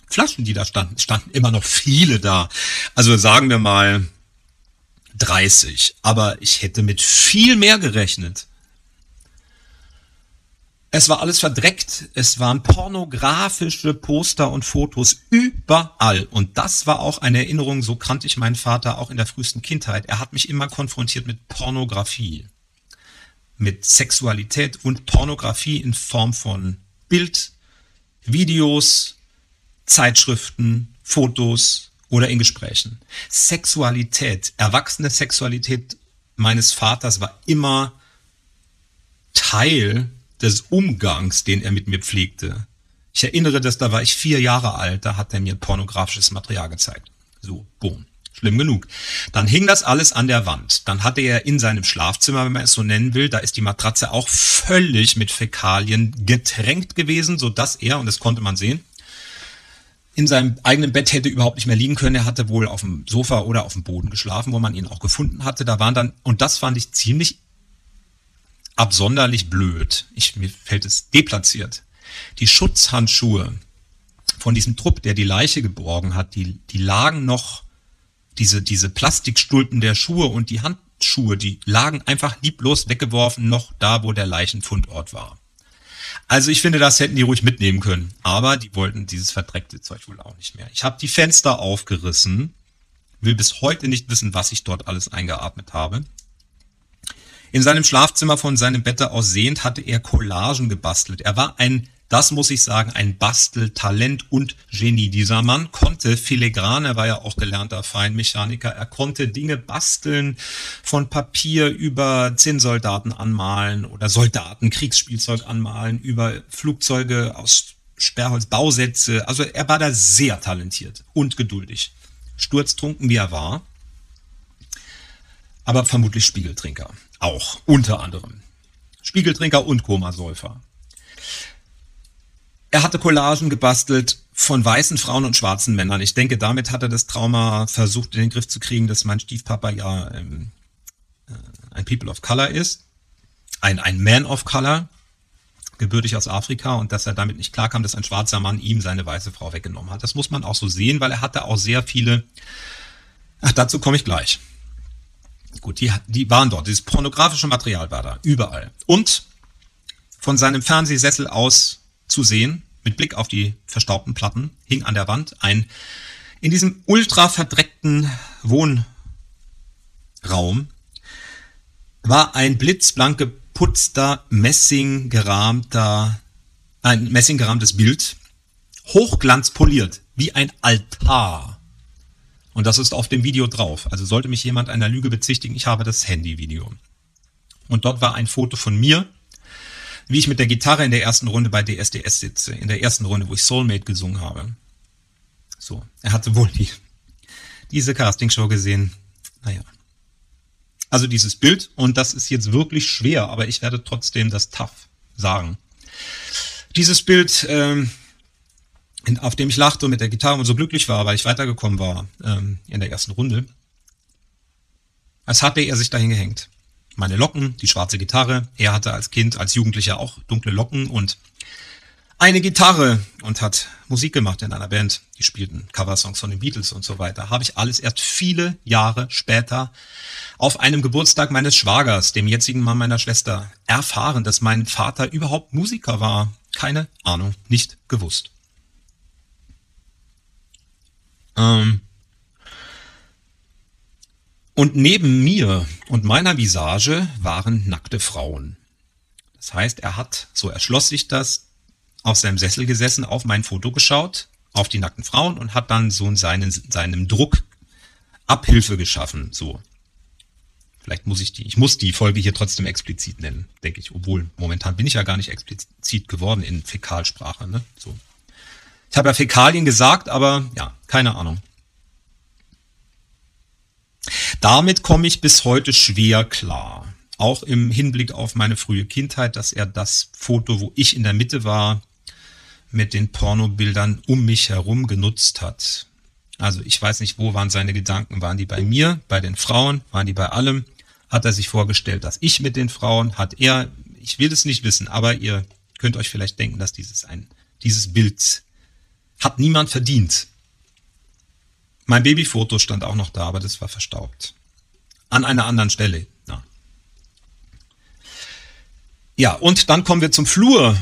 Flaschen, die da standen. Es standen immer noch viele da. Also sagen wir mal 30. Aber ich hätte mit viel mehr gerechnet. Es war alles verdreckt. Es waren pornografische Poster und Fotos überall. Und das war auch eine Erinnerung, so kannte ich meinen Vater auch in der frühesten Kindheit. Er hat mich immer konfrontiert mit Pornografie. Mit Sexualität und Pornografie in Form von Bild, Videos, Zeitschriften, Fotos oder in Gesprächen. Sexualität, erwachsene Sexualität meines Vaters war immer Teil des Umgangs, den er mit mir pflegte. Ich erinnere, dass da war ich vier Jahre alt, da hat er mir pornografisches Material gezeigt. So, boom. Schlimm genug. Dann hing das alles an der Wand. Dann hatte er in seinem Schlafzimmer, wenn man es so nennen will, da ist die Matratze auch völlig mit Fäkalien getränkt gewesen, so dass er, und das konnte man sehen, in seinem eigenen Bett hätte überhaupt nicht mehr liegen können. Er hatte wohl auf dem Sofa oder auf dem Boden geschlafen, wo man ihn auch gefunden hatte. Da waren dann, und das fand ich ziemlich absonderlich blöd. Ich, mir fällt es deplatziert. Die Schutzhandschuhe von diesem Trupp, der die Leiche geborgen hat, die, die lagen noch, diese, diese Plastikstulpen der Schuhe und die Handschuhe, die lagen einfach lieblos weggeworfen noch da, wo der Leichenfundort war. Also ich finde, das hätten die ruhig mitnehmen können. Aber die wollten dieses verdreckte Zeug wohl auch nicht mehr. Ich habe die Fenster aufgerissen, will bis heute nicht wissen, was ich dort alles eingeatmet habe. In seinem Schlafzimmer von seinem Bette aus sehend hatte er Collagen gebastelt. Er war ein, das muss ich sagen, ein Basteltalent und Genie. Dieser Mann konnte filigran, er war ja auch gelernter Feinmechaniker, er konnte Dinge basteln, von Papier über Zinnsoldaten anmalen oder Soldaten, Kriegsspielzeug anmalen, über Flugzeuge aus Sperrholz, Bausätze. Also er war da sehr talentiert und geduldig. Sturztrunken wie er war, aber vermutlich Spiegeltrinker. Auch, unter anderem. Spiegeltrinker und Komasäufer. Er hatte Collagen gebastelt von weißen Frauen und schwarzen Männern. Ich denke, damit hat er das Trauma versucht in den Griff zu kriegen, dass mein Stiefpapa ja ähm, äh, ein People of Color ist. Ein, ein Man of Color, gebürtig aus Afrika und dass er damit nicht klarkam, dass ein schwarzer Mann ihm seine weiße Frau weggenommen hat. Das muss man auch so sehen, weil er hatte auch sehr viele, ach, dazu komme ich gleich. Gut, die, die waren dort. Dieses pornografische Material war da, überall. Und von seinem Fernsehsessel aus zu sehen, mit Blick auf die verstaubten Platten, hing an der Wand ein in diesem ultra verdreckten Wohnraum war ein blitzblank geputzter, messinggerahmter, ein messinggerahmtes Bild, hochglanzpoliert, wie ein Altar. Und das ist auf dem Video drauf. Also sollte mich jemand einer Lüge bezichtigen, ich habe das Handyvideo. Und dort war ein Foto von mir, wie ich mit der Gitarre in der ersten Runde bei DSDS sitze. In der ersten Runde, wo ich Soulmate gesungen habe. So, er hatte wohl die, diese Castingshow gesehen. Naja. Also dieses Bild, und das ist jetzt wirklich schwer, aber ich werde trotzdem das tough sagen. Dieses Bild ähm, auf dem ich lachte und mit der Gitarre und so glücklich war, weil ich weitergekommen war ähm, in der ersten Runde, als hatte er sich dahin gehängt. Meine Locken, die schwarze Gitarre. Er hatte als Kind, als Jugendlicher auch dunkle Locken und eine Gitarre und hat Musik gemacht in einer Band. Die spielten Coversongs von den Beatles und so weiter. Habe ich alles erst viele Jahre später auf einem Geburtstag meines Schwagers, dem jetzigen Mann meiner Schwester, erfahren, dass mein Vater überhaupt Musiker war. Keine Ahnung, nicht gewusst. Ähm, und neben mir und meiner Visage waren nackte Frauen. Das heißt, er hat, so erschloss sich das, auf seinem Sessel gesessen, auf mein Foto geschaut, auf die nackten Frauen und hat dann so in seinen, seinem Druck Abhilfe geschaffen, so. Vielleicht muss ich die, ich muss die Folge hier trotzdem explizit nennen, denke ich. Obwohl, momentan bin ich ja gar nicht explizit geworden in Fäkalsprache, ne? So. Ich habe ja Fäkalien gesagt, aber ja, keine Ahnung. Damit komme ich bis heute schwer klar. Auch im Hinblick auf meine frühe Kindheit, dass er das Foto, wo ich in der Mitte war, mit den Pornobildern um mich herum genutzt hat. Also ich weiß nicht, wo waren seine Gedanken. Waren die bei mir, bei den Frauen, waren die bei allem? Hat er sich vorgestellt, dass ich mit den Frauen, hat er, ich will es nicht wissen, aber ihr könnt euch vielleicht denken, dass dieses ein, dieses Bild hat niemand verdient. Mein Babyfoto stand auch noch da, aber das war verstaubt. An einer anderen Stelle. Ja, ja und dann kommen wir zum Flur.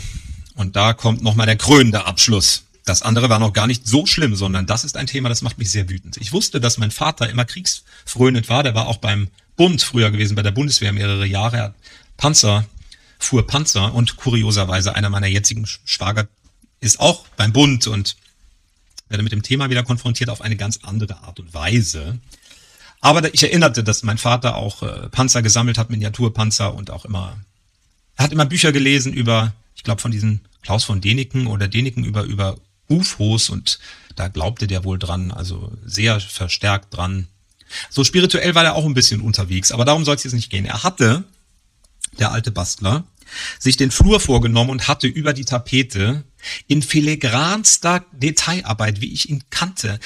Und da kommt nochmal der krönende Abschluss. Das andere war noch gar nicht so schlimm, sondern das ist ein Thema, das macht mich sehr wütend. Ich wusste, dass mein Vater immer kriegsfrönend war. Der war auch beim Bund früher gewesen, bei der Bundeswehr mehrere Jahre. Er hat Panzer, fuhr Panzer und kurioserweise einer meiner jetzigen Schwager ist auch beim Bund und werde mit dem Thema wieder konfrontiert auf eine ganz andere Art und Weise. Aber ich erinnerte, dass mein Vater auch äh, Panzer gesammelt hat, Miniaturpanzer und auch immer, er hat immer Bücher gelesen über, ich glaube von diesen Klaus von Deniken oder Deniken über, über UFOs und da glaubte der wohl dran, also sehr verstärkt dran. So spirituell war er auch ein bisschen unterwegs, aber darum soll es jetzt nicht gehen. Er hatte, der alte Bastler, sich den Flur vorgenommen und hatte über die Tapete in filigranster Detailarbeit, wie ich ihn kannte,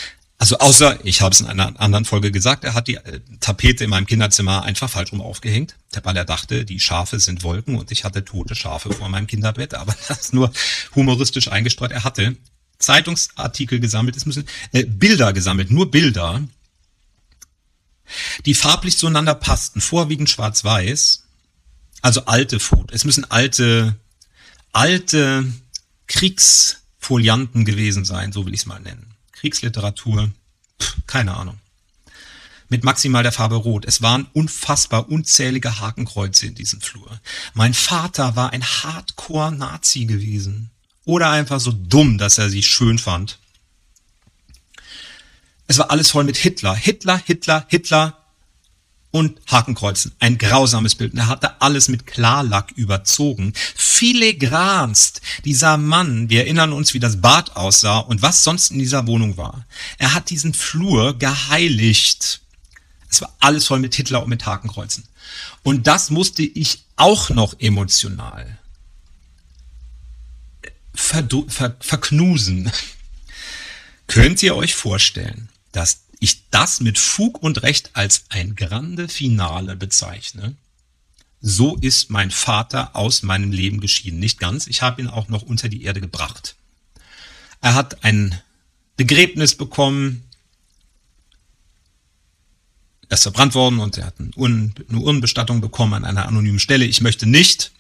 also außer, ich habe es in einer anderen Folge gesagt, er hat die äh, Tapete in meinem Kinderzimmer einfach falsch rum aufgehängt, weil er dachte, die Schafe sind Wolken und ich hatte tote Schafe vor meinem Kinderbett, aber das nur humoristisch eingestreut. Er hatte Zeitungsartikel gesammelt, es müssen äh, Bilder gesammelt, nur Bilder, die farblich zueinander passten, vorwiegend schwarz-weiß, also alte Fotos. Es müssen alte, alte Kriegsfolianten gewesen sein, so will ich es mal nennen. Kriegsliteratur, pff, keine Ahnung. Mit maximal der Farbe Rot. Es waren unfassbar unzählige Hakenkreuze in diesem Flur. Mein Vater war ein Hardcore-Nazi gewesen. Oder einfach so dumm, dass er sie schön fand. Es war alles voll mit Hitler. Hitler, Hitler, Hitler, und Hakenkreuzen. Ein grausames Bild. Und er hatte alles mit Klarlack überzogen. Filigranst. Dieser Mann, wir erinnern uns, wie das Bad aussah und was sonst in dieser Wohnung war. Er hat diesen Flur geheiligt. Es war alles voll mit Hitler und mit Hakenkreuzen. Und das musste ich auch noch emotional ver ver verknusen. Könnt ihr euch vorstellen, dass ich das mit Fug und Recht als ein grande Finale bezeichne, so ist mein Vater aus meinem Leben geschieden. Nicht ganz, ich habe ihn auch noch unter die Erde gebracht. Er hat ein Begräbnis bekommen, er ist verbrannt worden und er hat eine Urnenbestattung bekommen an einer anonymen Stelle. Ich möchte nicht,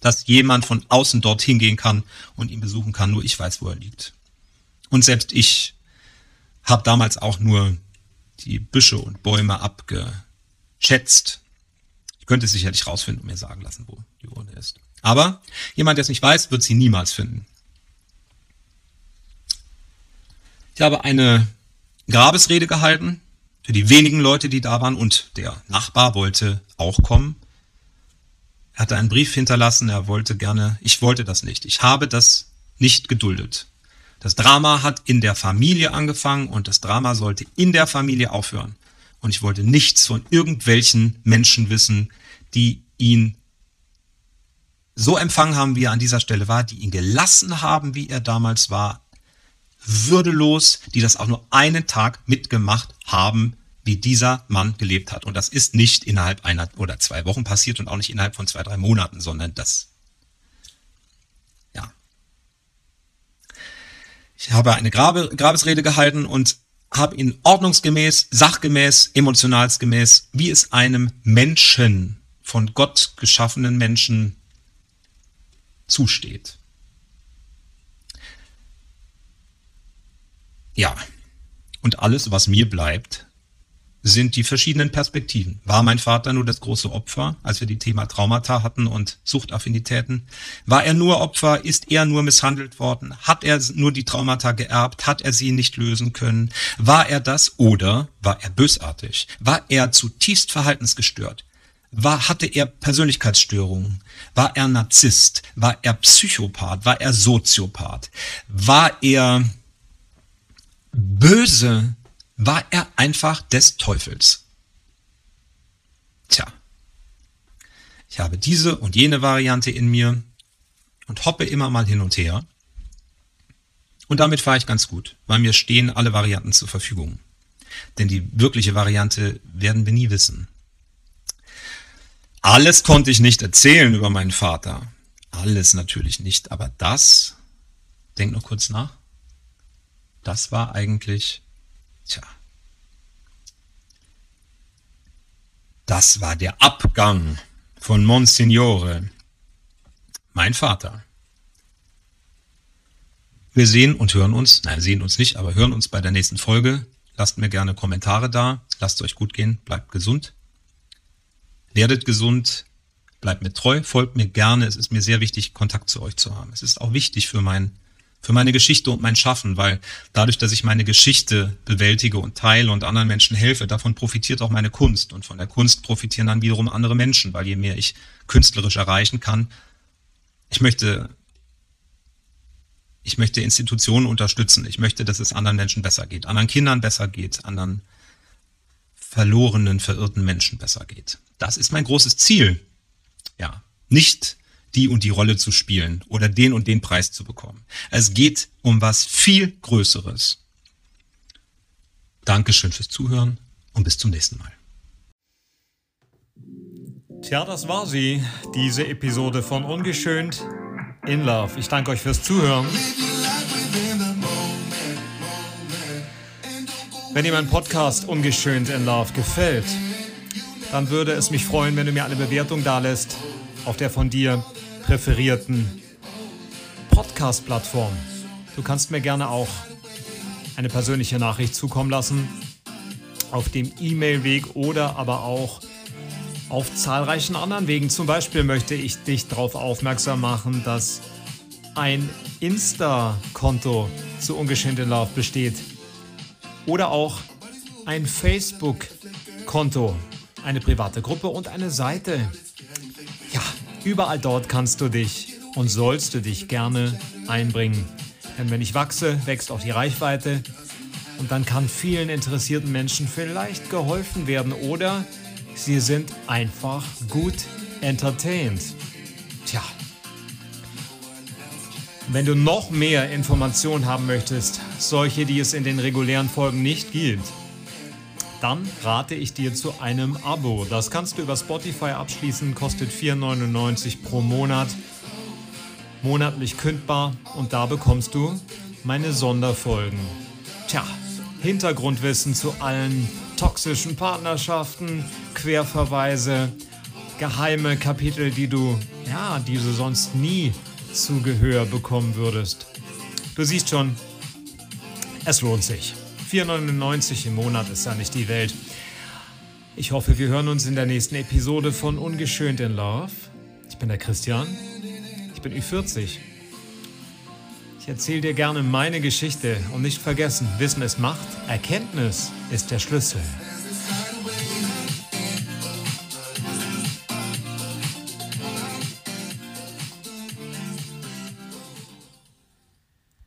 dass jemand von außen dorthin gehen kann und ihn besuchen kann, nur ich weiß, wo er liegt. Und selbst ich habe damals auch nur die Büsche und Bäume abgeschätzt. Ich könnte es sicherlich rausfinden und mir sagen lassen, wo die Urne ist. Aber jemand, der es nicht weiß, wird sie niemals finden. Ich habe eine Grabesrede gehalten für die wenigen Leute, die da waren und der Nachbar wollte auch kommen. Er hatte einen Brief hinterlassen, er wollte gerne, ich wollte das nicht. Ich habe das nicht geduldet. Das Drama hat in der Familie angefangen und das Drama sollte in der Familie aufhören. Und ich wollte nichts von irgendwelchen Menschen wissen, die ihn so empfangen haben, wie er an dieser Stelle war, die ihn gelassen haben, wie er damals war, würdelos, die das auch nur einen Tag mitgemacht haben, wie dieser Mann gelebt hat. Und das ist nicht innerhalb einer oder zwei Wochen passiert und auch nicht innerhalb von zwei, drei Monaten, sondern das Ich habe eine Grabe, Grabesrede gehalten und habe ihn ordnungsgemäß, sachgemäß, emotionalsgemäß, wie es einem Menschen, von Gott geschaffenen Menschen zusteht. Ja, und alles, was mir bleibt, sind die verschiedenen Perspektiven. War mein Vater nur das große Opfer, als wir die Thema Traumata hatten und Suchtaffinitäten? War er nur Opfer? Ist er nur misshandelt worden? Hat er nur die Traumata geerbt? Hat er sie nicht lösen können? War er das oder war er bösartig? War er zutiefst verhaltensgestört? War, hatte er Persönlichkeitsstörungen? War er Narzisst? War er Psychopath? War er Soziopath? War er böse? War er einfach des Teufels. Tja, ich habe diese und jene Variante in mir und hoppe immer mal hin und her. Und damit fahre ich ganz gut, weil mir stehen alle Varianten zur Verfügung. Denn die wirkliche Variante werden wir nie wissen. Alles konnte ich nicht erzählen über meinen Vater. Alles natürlich nicht, aber das, denk noch kurz nach, das war eigentlich, tja, das war der Abgang von Monsignore, mein Vater. Wir sehen und hören uns, nein, sehen uns nicht, aber hören uns bei der nächsten Folge. Lasst mir gerne Kommentare da, lasst euch gut gehen, bleibt gesund. Werdet gesund, bleibt mir treu, folgt mir gerne. Es ist mir sehr wichtig, Kontakt zu euch zu haben. Es ist auch wichtig für mein, für meine Geschichte und mein Schaffen, weil dadurch, dass ich meine Geschichte bewältige und teile und anderen Menschen helfe, davon profitiert auch meine Kunst. Und von der Kunst profitieren dann wiederum andere Menschen, weil je mehr ich künstlerisch erreichen kann, ich möchte ich möchte Institutionen unterstützen. Ich möchte, dass es anderen Menschen besser geht, anderen Kindern besser geht, anderen verlorenen, verirrten Menschen besser geht. Das ist mein großes Ziel. Ja, nicht die und die Rolle zu spielen oder den und den Preis zu bekommen. Es geht um was viel Größeres. Dankeschön fürs Zuhören und bis zum nächsten Mal. Tja, das war sie, diese Episode von Ungeschönt in Love. Ich danke euch fürs Zuhören. Wenn dir mein Podcast Ungeschönt in Love gefällt, dann würde es mich freuen, wenn du mir eine Bewertung dalässt auf der von dir präferierten Podcast-Plattform. Du kannst mir gerne auch eine persönliche Nachricht zukommen lassen auf dem E-Mail-Weg oder aber auch auf zahlreichen anderen Wegen. Zum Beispiel möchte ich dich darauf aufmerksam machen, dass ein Insta-Konto zu Ungeschehen in Love besteht. Oder auch ein Facebook-Konto, eine private Gruppe und eine Seite. Überall dort kannst du dich und sollst du dich gerne einbringen. Denn wenn ich wachse, wächst auch die Reichweite und dann kann vielen interessierten Menschen vielleicht geholfen werden oder Sie sind einfach gut entertained. Tja. Wenn du noch mehr Informationen haben möchtest, solche, die es in den regulären Folgen nicht gibt, dann rate ich dir zu einem Abo. Das kannst du über Spotify abschließen, kostet 4,99 pro Monat, monatlich kündbar und da bekommst du meine Sonderfolgen. Tja, Hintergrundwissen zu allen toxischen Partnerschaften, Querverweise, geheime Kapitel, die du, ja, die du sonst nie zu Gehör bekommen würdest. Du siehst schon, es lohnt sich. 4,99 im Monat ist ja nicht die Welt. Ich hoffe, wir hören uns in der nächsten Episode von Ungeschönt in Love. Ich bin der Christian. Ich bin Ü40. Ich erzähle dir gerne meine Geschichte und nicht vergessen, Wissen ist Macht, Erkenntnis ist der Schlüssel.